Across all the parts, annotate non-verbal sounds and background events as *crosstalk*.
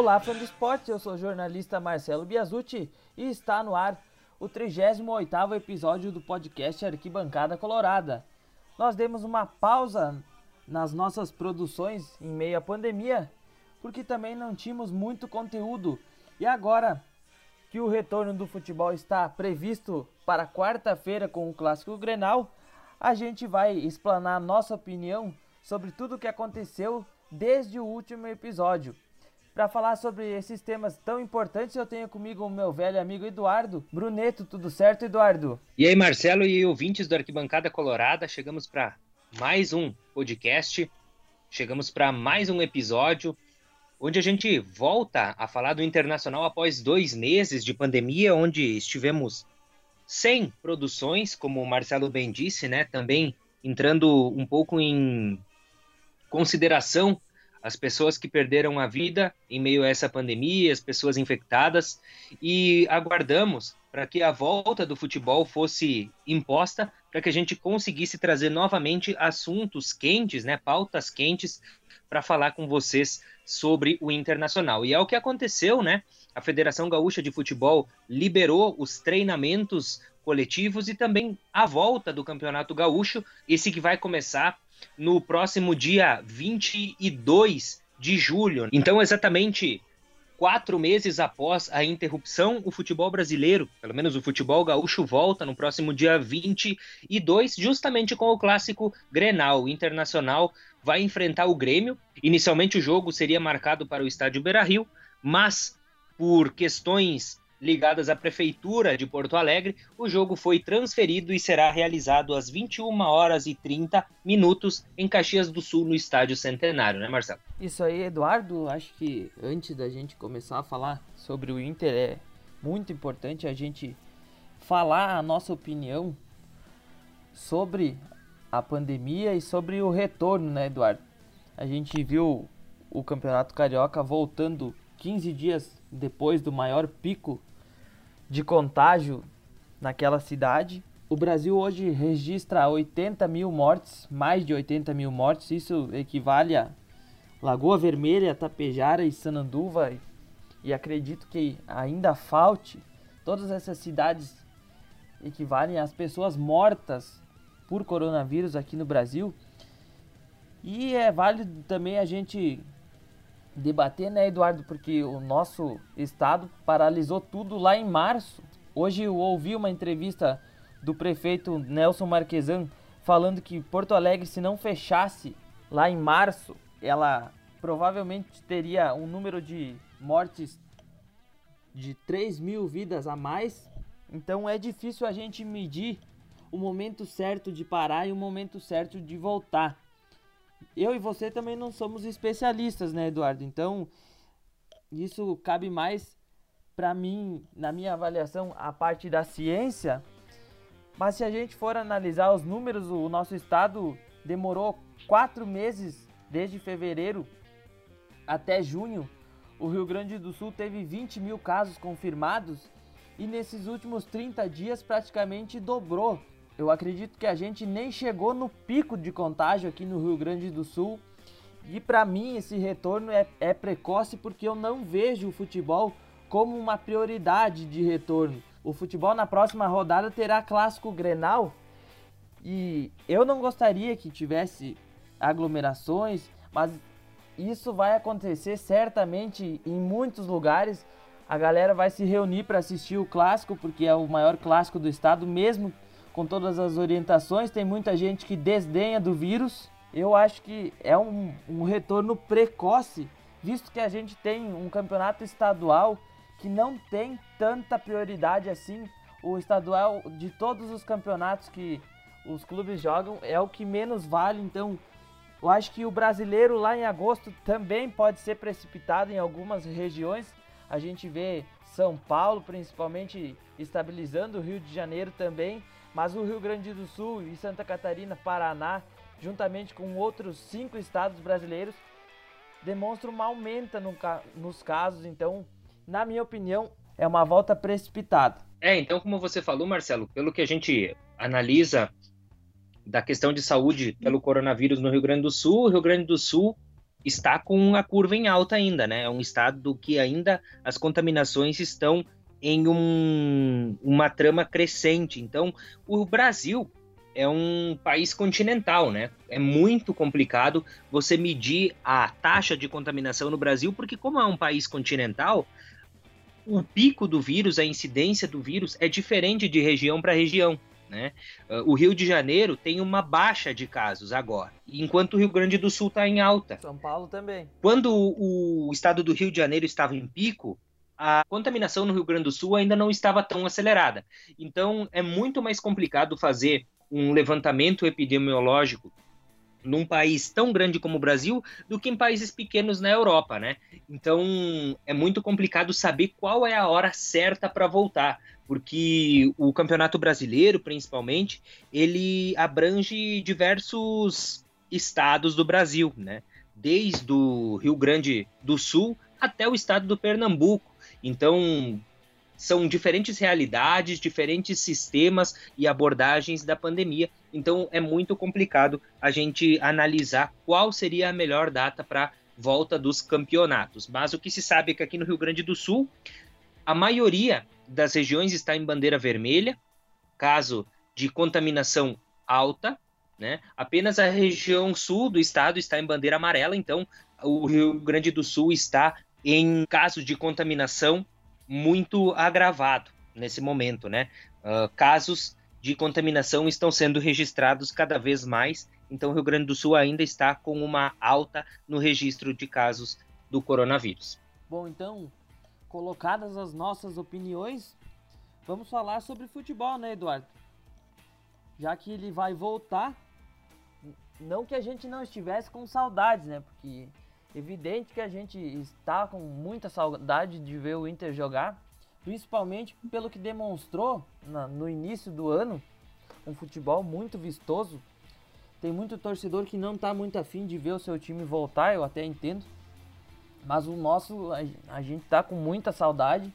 Olá, fã do esporte, eu sou o jornalista Marcelo Biasucci e está no ar o 38º episódio do podcast Arquibancada Colorada. Nós demos uma pausa nas nossas produções em meio à pandemia, porque também não tínhamos muito conteúdo. E agora que o retorno do futebol está previsto para quarta-feira com o Clássico Grenal, a gente vai explanar nossa opinião sobre tudo o que aconteceu desde o último episódio. Para falar sobre esses temas tão importantes, eu tenho comigo o meu velho amigo Eduardo Bruneto. Tudo certo, Eduardo? E aí, Marcelo e ouvintes do Arquibancada Colorada, chegamos para mais um podcast, chegamos para mais um episódio onde a gente volta a falar do Internacional após dois meses de pandemia, onde estivemos sem produções, como o Marcelo bem disse, né? Também entrando um pouco em consideração as pessoas que perderam a vida em meio a essa pandemia, as pessoas infectadas, e aguardamos para que a volta do futebol fosse imposta, para que a gente conseguisse trazer novamente assuntos quentes, né, pautas quentes, para falar com vocês sobre o internacional. E é o que aconteceu, né? A Federação Gaúcha de Futebol liberou os treinamentos coletivos e também a volta do Campeonato Gaúcho, esse que vai começar no próximo dia 22 de julho. Então, exatamente quatro meses após a interrupção, o futebol brasileiro, pelo menos o futebol gaúcho, volta no próximo dia 22, justamente com o clássico Grenal. O Internacional vai enfrentar o Grêmio. Inicialmente o jogo seria marcado para o estádio Beira Rio, mas por questões ligadas à Prefeitura de Porto Alegre, o jogo foi transferido e será realizado às 21 horas e 30 minutos em Caxias do Sul, no Estádio Centenário, né, Marcelo? Isso aí, Eduardo. Acho que antes da gente começar a falar sobre o Inter, é muito importante a gente falar a nossa opinião sobre a pandemia e sobre o retorno, né, Eduardo? A gente viu o Campeonato Carioca voltando 15 dias depois do maior pico de contágio naquela cidade. O Brasil hoje registra 80 mil mortes, mais de 80 mil mortes. Isso equivale a Lagoa Vermelha, Tapejara e Sananduva. E acredito que ainda falte. Todas essas cidades equivalem às pessoas mortas por coronavírus aqui no Brasil. E é válido também a gente debater, né, Eduardo? Porque o nosso estado paralisou tudo lá em março. Hoje eu ouvi uma entrevista do prefeito Nelson Marquesan falando que Porto Alegre, se não fechasse lá em março, ela provavelmente teria um número de mortes de 3 mil vidas a mais. Então é difícil a gente medir o momento certo de parar e o momento certo de voltar eu e você também não somos especialistas, né, Eduardo? Então, isso cabe mais para mim, na minha avaliação, a parte da ciência. Mas se a gente for analisar os números, o nosso estado demorou quatro meses, desde fevereiro até junho. O Rio Grande do Sul teve 20 mil casos confirmados e nesses últimos 30 dias praticamente dobrou. Eu acredito que a gente nem chegou no pico de contágio aqui no Rio Grande do Sul. E para mim esse retorno é, é precoce porque eu não vejo o futebol como uma prioridade de retorno. O futebol na próxima rodada terá clássico Grenal e eu não gostaria que tivesse aglomerações, mas isso vai acontecer certamente em muitos lugares. A galera vai se reunir para assistir o clássico porque é o maior clássico do estado, mesmo com todas as orientações. Tem muita gente que desdenha do vírus. Eu acho que é um, um retorno precoce, visto que a gente tem um campeonato estadual que não tem tanta prioridade assim. O estadual de todos os campeonatos que os clubes jogam é o que menos vale, então eu acho que o brasileiro lá em agosto também pode ser precipitado em algumas regiões. A gente vê São Paulo principalmente estabilizando, o Rio de Janeiro também. Mas o Rio Grande do Sul e Santa Catarina, Paraná, juntamente com outros cinco estados brasileiros, demonstram uma aumenta no, nos casos. Então, na minha opinião, é uma volta precipitada. É, então, como você falou, Marcelo, pelo que a gente analisa da questão de saúde pelo coronavírus no Rio Grande do Sul, o Rio Grande do Sul está com a curva em alta ainda, né? É um estado que ainda as contaminações estão em um, uma trama crescente. Então, o Brasil é um país continental, né? É muito complicado você medir a taxa de contaminação no Brasil, porque como é um país continental, o pico do vírus, a incidência do vírus é diferente de região para região. Né? Ah, o Rio de Janeiro tem uma baixa de casos agora, enquanto o Rio Grande do Sul está em alta. São Paulo também. Quando o estado do Rio de Janeiro estava em pico, a contaminação no Rio Grande do Sul ainda não estava tão acelerada. Então, é muito mais complicado fazer um levantamento epidemiológico num país tão grande como o Brasil do que em países pequenos na Europa, né? Então é muito complicado saber qual é a hora certa para voltar, porque o Campeonato Brasileiro, principalmente, ele abrange diversos estados do Brasil, né? Desde o Rio Grande do Sul até o estado do Pernambuco. Então, são diferentes realidades, diferentes sistemas e abordagens da pandemia. Então é muito complicado a gente analisar qual seria a melhor data para volta dos campeonatos. Mas o que se sabe é que aqui no Rio Grande do Sul, a maioria das regiões está em bandeira vermelha, caso de contaminação alta, né? Apenas a região sul do estado está em bandeira amarela, então o Rio Grande do Sul está em caso de contaminação muito agravado nesse momento, né? Uh, casos de contaminação estão sendo registrados cada vez mais, então o Rio Grande do Sul ainda está com uma alta no registro de casos do coronavírus. Bom, então, colocadas as nossas opiniões, vamos falar sobre futebol, né, Eduardo? Já que ele vai voltar, não que a gente não estivesse com saudades, né? Porque Evidente que a gente está com muita saudade de ver o Inter jogar, principalmente pelo que demonstrou na, no início do ano, um futebol muito vistoso. Tem muito torcedor que não está muito afim de ver o seu time voltar, eu até entendo. Mas o nosso, a, a gente está com muita saudade,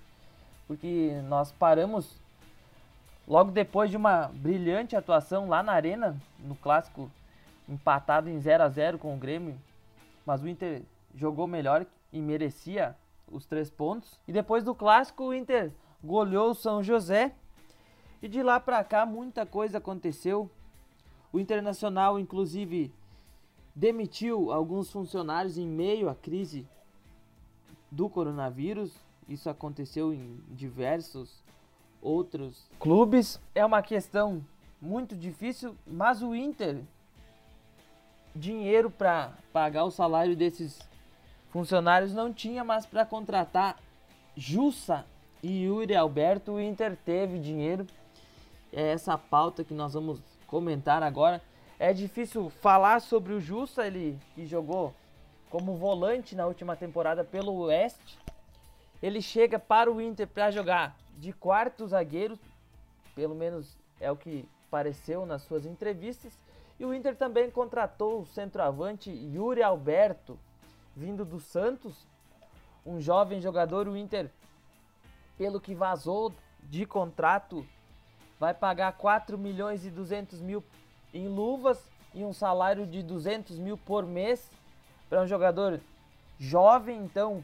porque nós paramos logo depois de uma brilhante atuação lá na Arena, no clássico empatado em 0 a 0 com o Grêmio mas o Inter jogou melhor e merecia os três pontos. E depois do clássico, o Inter goleou o São José. E de lá para cá, muita coisa aconteceu. O Internacional, inclusive, demitiu alguns funcionários em meio à crise do coronavírus. Isso aconteceu em diversos outros clubes. É uma questão muito difícil, mas o Inter dinheiro para pagar o salário desses funcionários não tinha, mas para contratar Jussa e Yuri Alberto, o Inter teve dinheiro. É essa pauta que nós vamos comentar agora. É difícil falar sobre o Jussa, ele que jogou como volante na última temporada pelo Oeste. Ele chega para o Inter para jogar de quarto zagueiro, pelo menos é o que pareceu nas suas entrevistas. E o Inter também contratou o centroavante Yuri Alberto, vindo do Santos, um jovem jogador. O Inter, pelo que vazou de contrato, vai pagar 4 milhões e 200 mil em luvas e um salário de 200 mil por mês para um jogador jovem. Então,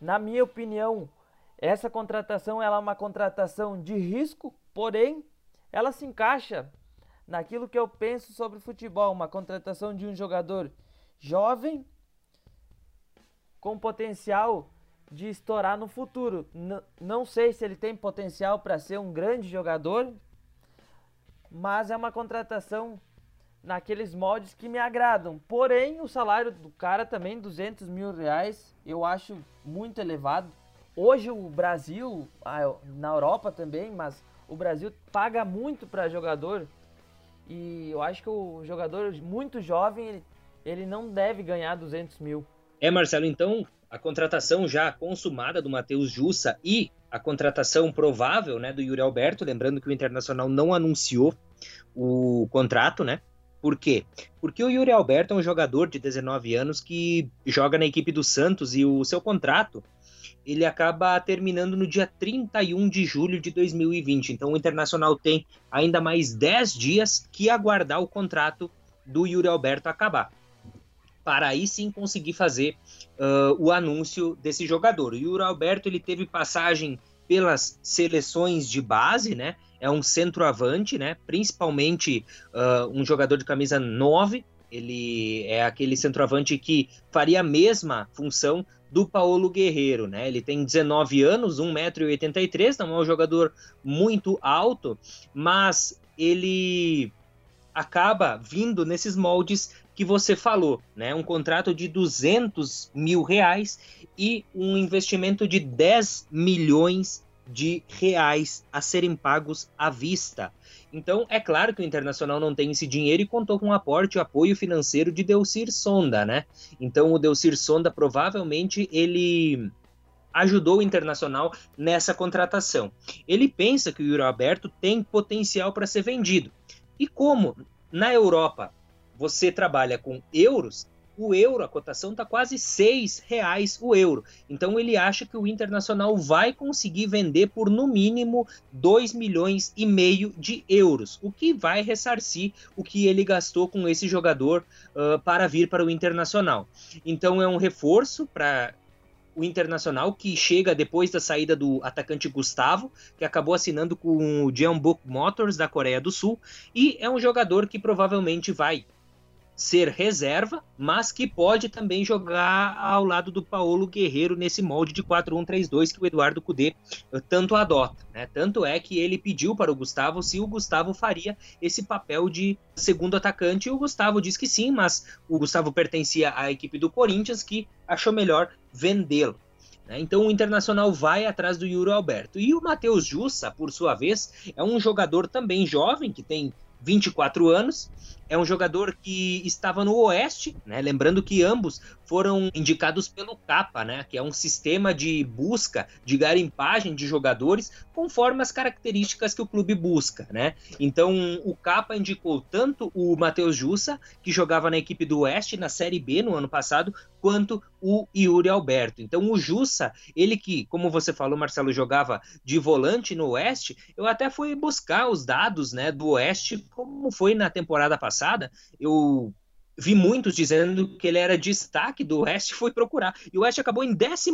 na minha opinião, essa contratação ela é uma contratação de risco, porém, ela se encaixa naquilo que eu penso sobre futebol, uma contratação de um jogador jovem com potencial de estourar no futuro. N não sei se ele tem potencial para ser um grande jogador, mas é uma contratação naqueles moldes que me agradam. Porém, o salário do cara também, 200 mil reais, eu acho muito elevado. Hoje o Brasil, na Europa também, mas o Brasil paga muito para jogador e eu acho que o jogador muito jovem, ele, ele não deve ganhar 200 mil. É, Marcelo, então a contratação já consumada do Matheus Jussa e a contratação provável né, do Yuri Alberto, lembrando que o Internacional não anunciou o contrato, né? Por quê? Porque o Yuri Alberto é um jogador de 19 anos que joga na equipe do Santos e o seu contrato ele acaba terminando no dia 31 de julho de 2020. Então o Internacional tem ainda mais 10 dias que aguardar o contrato do Yuri Alberto acabar. para aí sim conseguir fazer uh, o anúncio desse jogador. O Yuri Alberto ele teve passagem pelas seleções de base, né? É um centroavante, né? Principalmente uh, um jogador de camisa 9. Ele é aquele centroavante que faria a mesma função do Paulo Guerreiro, né? Ele tem 19 anos, 1,83m, não é um jogador muito alto, mas ele acaba vindo nesses moldes que você falou, né? Um contrato de 200 mil reais e um investimento de 10 milhões de reais a serem pagos à vista. Então, é claro que o Internacional não tem esse dinheiro e contou com o aporte e apoio financeiro de Delcir Sonda, né? Então, o Delcir Sonda provavelmente ele ajudou o Internacional nessa contratação. Ele pensa que o Yuri Alberto tem potencial para ser vendido. E como na Europa você trabalha com euros, o euro, a cotação está quase seis reais o euro. Então ele acha que o Internacional vai conseguir vender por no mínimo 2 milhões e meio de euros, o que vai ressarcir o que ele gastou com esse jogador uh, para vir para o Internacional. Então é um reforço para o Internacional, que chega depois da saída do atacante Gustavo, que acabou assinando com o Jeonbuk Motors da Coreia do Sul, e é um jogador que provavelmente vai ser reserva, mas que pode também jogar ao lado do Paulo Guerreiro nesse molde de 4-1-3-2 que o Eduardo Cudê eh, tanto adota. Né? Tanto é que ele pediu para o Gustavo se o Gustavo faria esse papel de segundo atacante, e o Gustavo disse que sim, mas o Gustavo pertencia à equipe do Corinthians que achou melhor vendê-lo. Né? Então o Internacional vai atrás do Yuri Alberto. E o Matheus Jussa, por sua vez, é um jogador também jovem, que tem 24 anos, é um jogador que estava no Oeste, né? Lembrando que ambos foram indicados pelo CAPA, né? Que é um sistema de busca, de garimpagem de jogadores conforme as características que o clube busca, né? Então o CAPA indicou tanto o Matheus Jussa, que jogava na equipe do Oeste na Série B no ano passado, quanto o Yuri Alberto. Então o Jussa, ele que, como você falou, Marcelo, jogava de volante no Oeste, eu até fui buscar os dados, né, do Oeste, como foi na temporada passada passada, eu vi muitos dizendo que ele era destaque do Oeste foi procurar. E o Oeste acabou em 15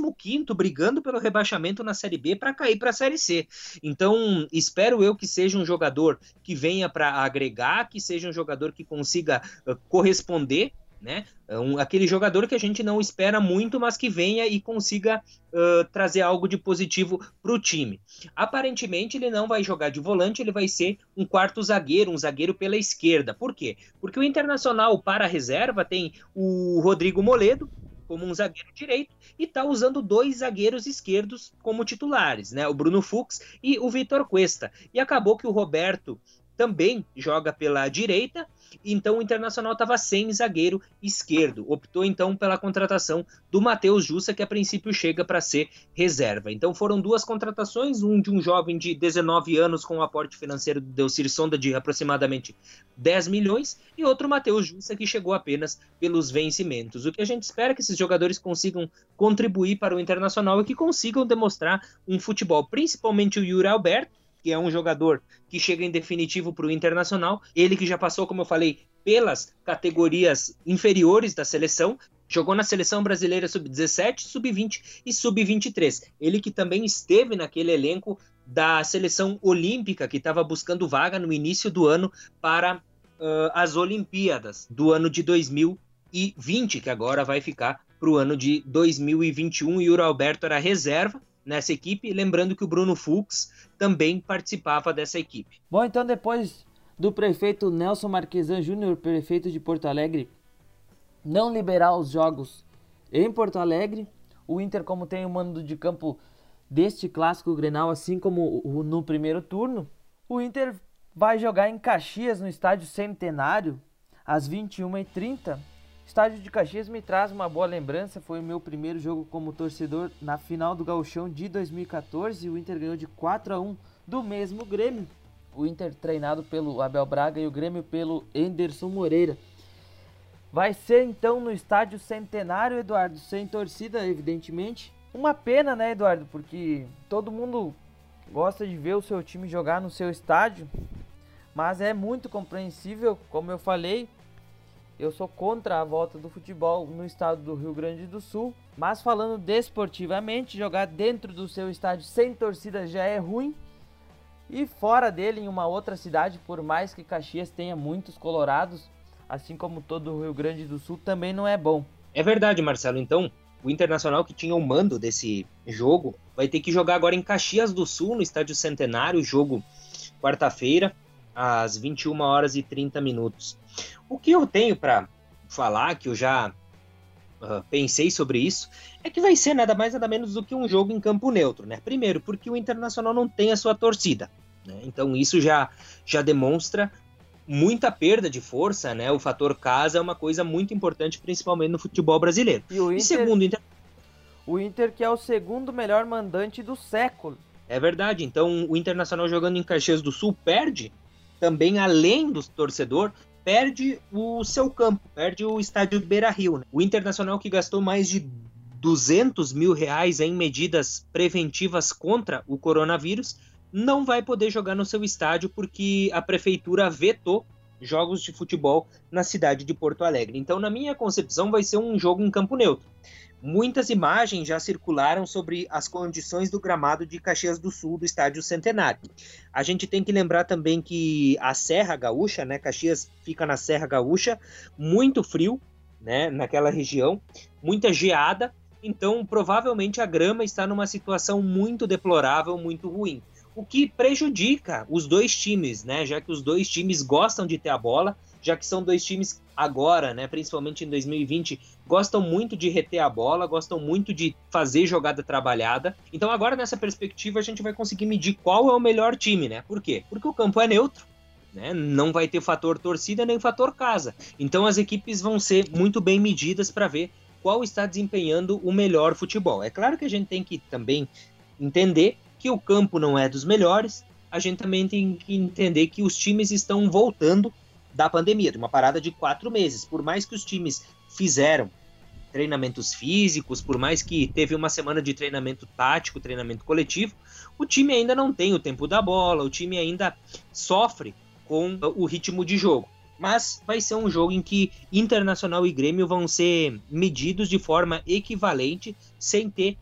brigando pelo rebaixamento na Série B para cair para a Série C. Então, espero eu que seja um jogador que venha para agregar, que seja um jogador que consiga uh, corresponder né? É um, aquele jogador que a gente não espera muito, mas que venha e consiga uh, trazer algo de positivo para o time. Aparentemente, ele não vai jogar de volante, ele vai ser um quarto zagueiro, um zagueiro pela esquerda. Por quê? Porque o Internacional para a reserva tem o Rodrigo Moledo, como um zagueiro direito e está usando dois zagueiros esquerdos como titulares, né? O Bruno Fux e o Vitor Cuesta. E acabou que o Roberto também joga pela direita então o Internacional estava sem zagueiro esquerdo. Optou então pela contratação do Matheus Jussa, que a princípio chega para ser reserva. Então foram duas contratações, um de um jovem de 19 anos com um aporte financeiro do Delcir Sonda de aproximadamente 10 milhões e outro Matheus Jussa que chegou apenas pelos vencimentos. O que a gente espera é que esses jogadores consigam contribuir para o Internacional e que consigam demonstrar um futebol, principalmente o Yuri Alberto, que é um jogador que chega em definitivo para o Internacional. Ele que já passou, como eu falei, pelas categorias inferiores da seleção, jogou na seleção brasileira sub-17, sub-20 e sub-23. Ele que também esteve naquele elenco da seleção olímpica que estava buscando vaga no início do ano para uh, as Olimpíadas do ano de 2020, que agora vai ficar para o ano de 2021. E o Alberto era reserva nessa equipe, lembrando que o Bruno Fux também participava dessa equipe. Bom, então depois do prefeito Nelson Marquesan Júnior, prefeito de Porto Alegre, não liberar os jogos em Porto Alegre, o Inter, como tem o mando de campo deste clássico Grenal, assim como no primeiro turno, o Inter vai jogar em Caxias, no estádio Centenário, às 21h30 Estádio de Caxias me traz uma boa lembrança, foi o meu primeiro jogo como torcedor na final do Gauchão de 2014 o Inter ganhou de 4 a 1 do mesmo Grêmio. O Inter treinado pelo Abel Braga e o Grêmio pelo Enderson Moreira. Vai ser então no estádio Centenário, Eduardo, sem torcida, evidentemente. Uma pena, né, Eduardo, porque todo mundo gosta de ver o seu time jogar no seu estádio, mas é muito compreensível, como eu falei, eu sou contra a volta do futebol no estado do Rio Grande do Sul, mas falando desportivamente, jogar dentro do seu estádio sem torcida já é ruim. E fora dele, em uma outra cidade, por mais que Caxias tenha muitos colorados, assim como todo o Rio Grande do Sul, também não é bom. É verdade, Marcelo. Então, o Internacional que tinha o mando desse jogo vai ter que jogar agora em Caxias do Sul, no Estádio Centenário, jogo quarta-feira, às 21 horas e 30 minutos. O que eu tenho para falar, que eu já uh, pensei sobre isso, é que vai ser nada mais nada menos do que um jogo em campo neutro, né? Primeiro, porque o Internacional não tem a sua torcida, né? Então isso já, já demonstra muita perda de força, né? O fator casa é uma coisa muito importante, principalmente no futebol brasileiro. E, o Inter, e segundo, Inter... o Inter que é o segundo melhor mandante do século. É verdade. Então, o Internacional jogando em Caxias do Sul perde também, além do torcedor, perde o seu campo, perde o estádio Beira Rio. Né? O Internacional que gastou mais de 200 mil reais em medidas preventivas contra o coronavírus não vai poder jogar no seu estádio porque a prefeitura vetou jogos de futebol na cidade de Porto Alegre. Então, na minha concepção, vai ser um jogo em campo neutro. Muitas imagens já circularam sobre as condições do gramado de Caxias do Sul, do Estádio Centenário. A gente tem que lembrar também que a Serra Gaúcha, né, Caxias fica na Serra Gaúcha, muito frio, né, naquela região, muita geada, então provavelmente a grama está numa situação muito deplorável, muito ruim. O que prejudica os dois times, né, já que os dois times gostam de ter a bola, já que são dois times agora, né, principalmente em 2020, gostam muito de reter a bola, gostam muito de fazer jogada trabalhada. Então agora nessa perspectiva a gente vai conseguir medir qual é o melhor time, né? Por quê? Porque o campo é neutro. Né? Não vai ter fator torcida nem fator casa. Então as equipes vão ser muito bem medidas para ver qual está desempenhando o melhor futebol. É claro que a gente tem que também entender que o campo não é dos melhores, a gente também tem que entender que os times estão voltando da pandemia, de uma parada de quatro meses. Por mais que os times fizeram treinamentos físicos, por mais que teve uma semana de treinamento tático, treinamento coletivo, o time ainda não tem o tempo da bola, o time ainda sofre com o ritmo de jogo. Mas vai ser um jogo em que Internacional e Grêmio vão ser medidos de forma equivalente, sem ter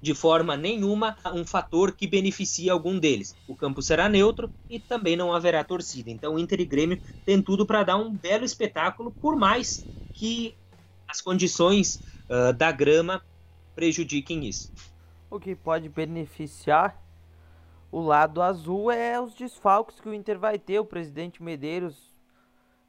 de forma nenhuma um fator que beneficie algum deles. O campo será neutro e também não haverá torcida. Então, Inter e Grêmio tem tudo para dar um belo espetáculo, por mais que as condições uh, da grama prejudiquem isso. O que pode beneficiar o lado azul é os desfalques que o Inter vai ter. O presidente Medeiros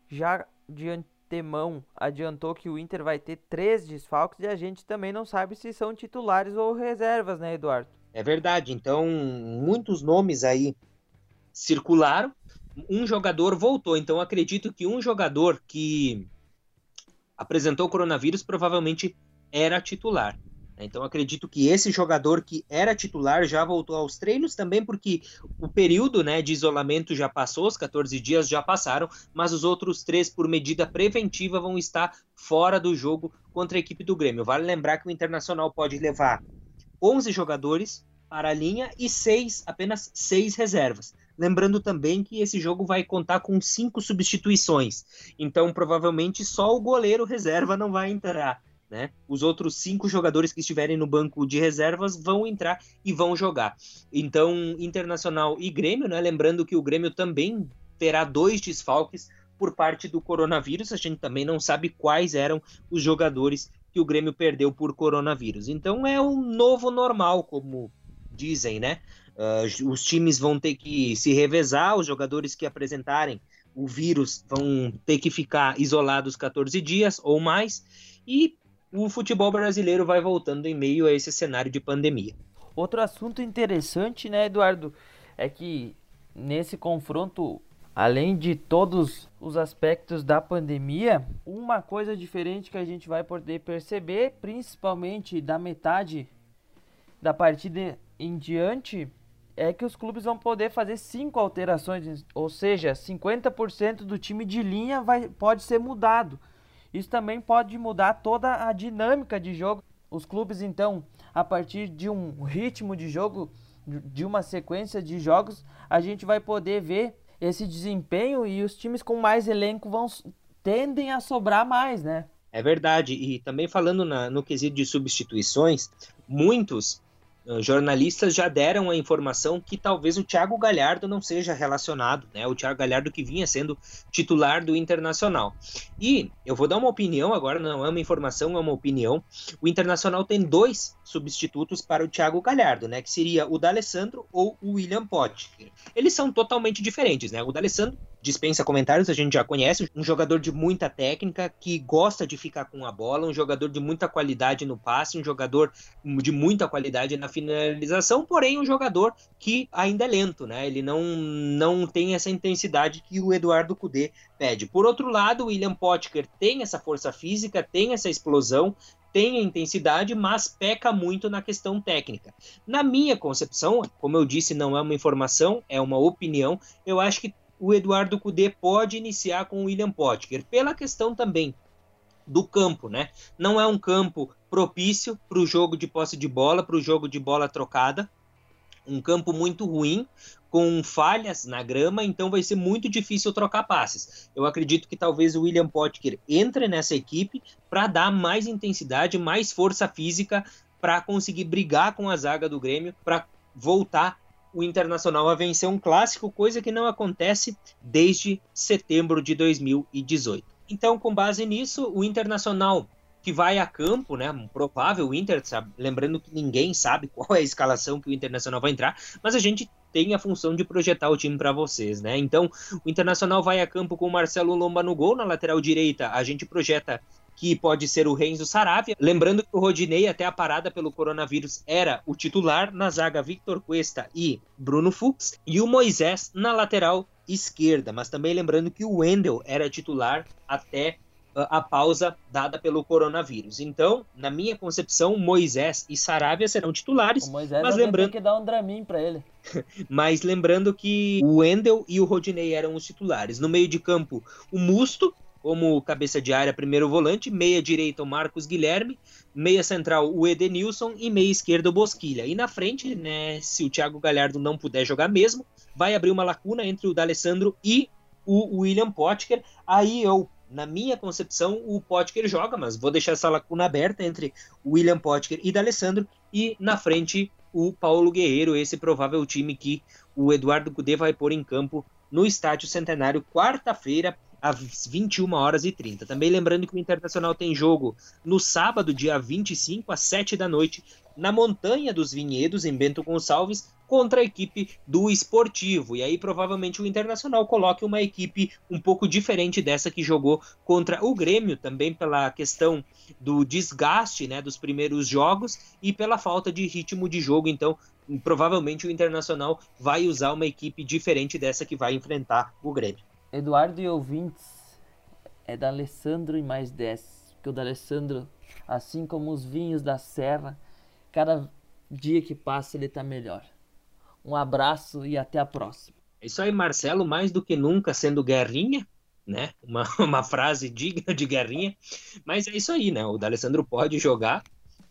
já diante Temão adiantou que o Inter vai ter três desfalques e a gente também não sabe se são titulares ou reservas, né, Eduardo? É verdade. Então, muitos nomes aí circularam. Um jogador voltou. Então, acredito que um jogador que apresentou coronavírus provavelmente era titular. Então acredito que esse jogador que era titular já voltou aos treinos também, porque o período né, de isolamento já passou, os 14 dias já passaram, mas os outros três, por medida preventiva, vão estar fora do jogo contra a equipe do Grêmio. Vale lembrar que o Internacional pode levar 11 jogadores para a linha e seis, apenas seis reservas. Lembrando também que esse jogo vai contar com cinco substituições, então provavelmente só o goleiro reserva não vai entrar. Né? Os outros cinco jogadores que estiverem no banco de reservas vão entrar e vão jogar. Então, Internacional e Grêmio, né? lembrando que o Grêmio também terá dois desfalques por parte do coronavírus. A gente também não sabe quais eram os jogadores que o Grêmio perdeu por coronavírus. Então é um novo normal, como dizem, né? Uh, os times vão ter que se revezar, os jogadores que apresentarem o vírus vão ter que ficar isolados 14 dias ou mais. E o futebol brasileiro vai voltando em meio a esse cenário de pandemia. Outro assunto interessante, né, Eduardo, é que nesse confronto, além de todos os aspectos da pandemia, uma coisa diferente que a gente vai poder perceber, principalmente da metade da partida em diante, é que os clubes vão poder fazer cinco alterações, ou seja, 50% do time de linha vai, pode ser mudado. Isso também pode mudar toda a dinâmica de jogo. Os clubes, então, a partir de um ritmo de jogo, de uma sequência de jogos, a gente vai poder ver esse desempenho e os times com mais elenco vão tendem a sobrar mais, né? É verdade. E também falando na, no quesito de substituições, muitos jornalistas já deram a informação que talvez o Thiago Galhardo não seja relacionado, né? O Thiago Galhardo que vinha sendo titular do Internacional. E eu vou dar uma opinião agora, não é uma informação, é uma opinião. O Internacional tem dois substitutos para o Thiago Galhardo, né? Que seria o D'Alessandro ou o William Potker. Eles são totalmente diferentes, né? O D'Alessandro dispensa comentários, a gente já conhece, um jogador de muita técnica, que gosta de ficar com a bola, um jogador de muita qualidade no passe, um jogador de muita qualidade na finalização, porém um jogador que ainda é lento, né? Ele não, não tem essa intensidade que o Eduardo Cudê pede. Por outro lado, o William Potker tem essa força física, tem essa explosão, tem a intensidade, mas peca muito na questão técnica. Na minha concepção, como eu disse, não é uma informação, é uma opinião. Eu acho que o Eduardo Cudê pode iniciar com o William Potker, pela questão também do campo, né? Não é um campo propício para o jogo de posse de bola, para o jogo de bola trocada. Um campo muito ruim, com falhas na grama, então vai ser muito difícil trocar passes. Eu acredito que talvez o William Potker entre nessa equipe para dar mais intensidade, mais força física para conseguir brigar com a zaga do Grêmio, para voltar o Internacional a vencer um clássico, coisa que não acontece desde setembro de 2018. Então, com base nisso, o Internacional que vai a campo, né? Um provável Inter, sabe? lembrando que ninguém sabe *laughs* qual é a escalação que o Internacional vai entrar, mas a gente tem a função de projetar o time para vocês, né? Então, o Internacional vai a campo com o Marcelo Lomba no gol, na lateral direita, a gente projeta que pode ser o Renzo Saravia. Lembrando que o Rodinei, até a parada pelo coronavírus, era o titular na zaga Victor Cuesta e Bruno Fux, e o Moisés na lateral esquerda. Mas também lembrando que o Wendel era titular até ah, a pausa dada pelo coronavírus. Então, na minha concepção, Moisés e Saravia serão titulares. O Moisés mas lembrando que dar um dramin para ele. *laughs* mas lembrando que o Wendel e o Rodinei eram os titulares. No meio de campo, o Musto, como cabeça de área, primeiro volante, meia direita o Marcos Guilherme, meia central o Edenilson e meia esquerda o Bosquilha. E na frente, né, se o Thiago Galhardo não puder jogar mesmo, vai abrir uma lacuna entre o D'Alessandro e o William Potker. Aí eu, na minha concepção, o Potker joga, mas vou deixar essa lacuna aberta entre o William Potker e D'Alessandro e na frente o Paulo Guerreiro, esse provável time que o Eduardo Cudê vai pôr em campo no Estádio Centenário quarta-feira às 21 horas e 30. Também lembrando que o Internacional tem jogo no sábado, dia 25, às 7 da noite, na Montanha dos Vinhedos, em Bento Gonçalves, contra a equipe do Esportivo. E aí provavelmente o Internacional coloque uma equipe um pouco diferente dessa que jogou contra o Grêmio, também pela questão do desgaste né, dos primeiros jogos e pela falta de ritmo de jogo. Então, provavelmente o Internacional vai usar uma equipe diferente dessa que vai enfrentar o Grêmio. Eduardo e ouvintes, é da Alessandro e mais 10. Porque o da Alessandro, assim como os vinhos da serra, cada dia que passa ele tá melhor. Um abraço e até a próxima. É isso aí, Marcelo, mais do que nunca sendo guerrinha, né? Uma, *laughs* uma frase digna de guerrinha. Mas é isso aí, né? O D'Alessandro pode jogar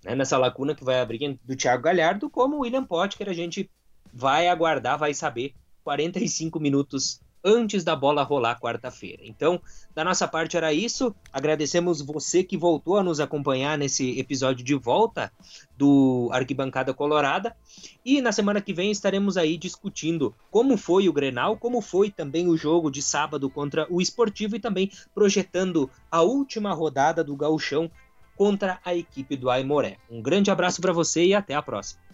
né, nessa lacuna que vai abrir do Thiago Galhardo, como o William Potker, a gente vai aguardar, vai saber 45 minutos antes da bola rolar quarta-feira. Então, da nossa parte era isso. Agradecemos você que voltou a nos acompanhar nesse episódio de volta do Arquibancada Colorada. E na semana que vem estaremos aí discutindo como foi o Grenal, como foi também o jogo de sábado contra o Esportivo e também projetando a última rodada do Gauchão contra a equipe do Aimoré. Um grande abraço para você e até a próxima.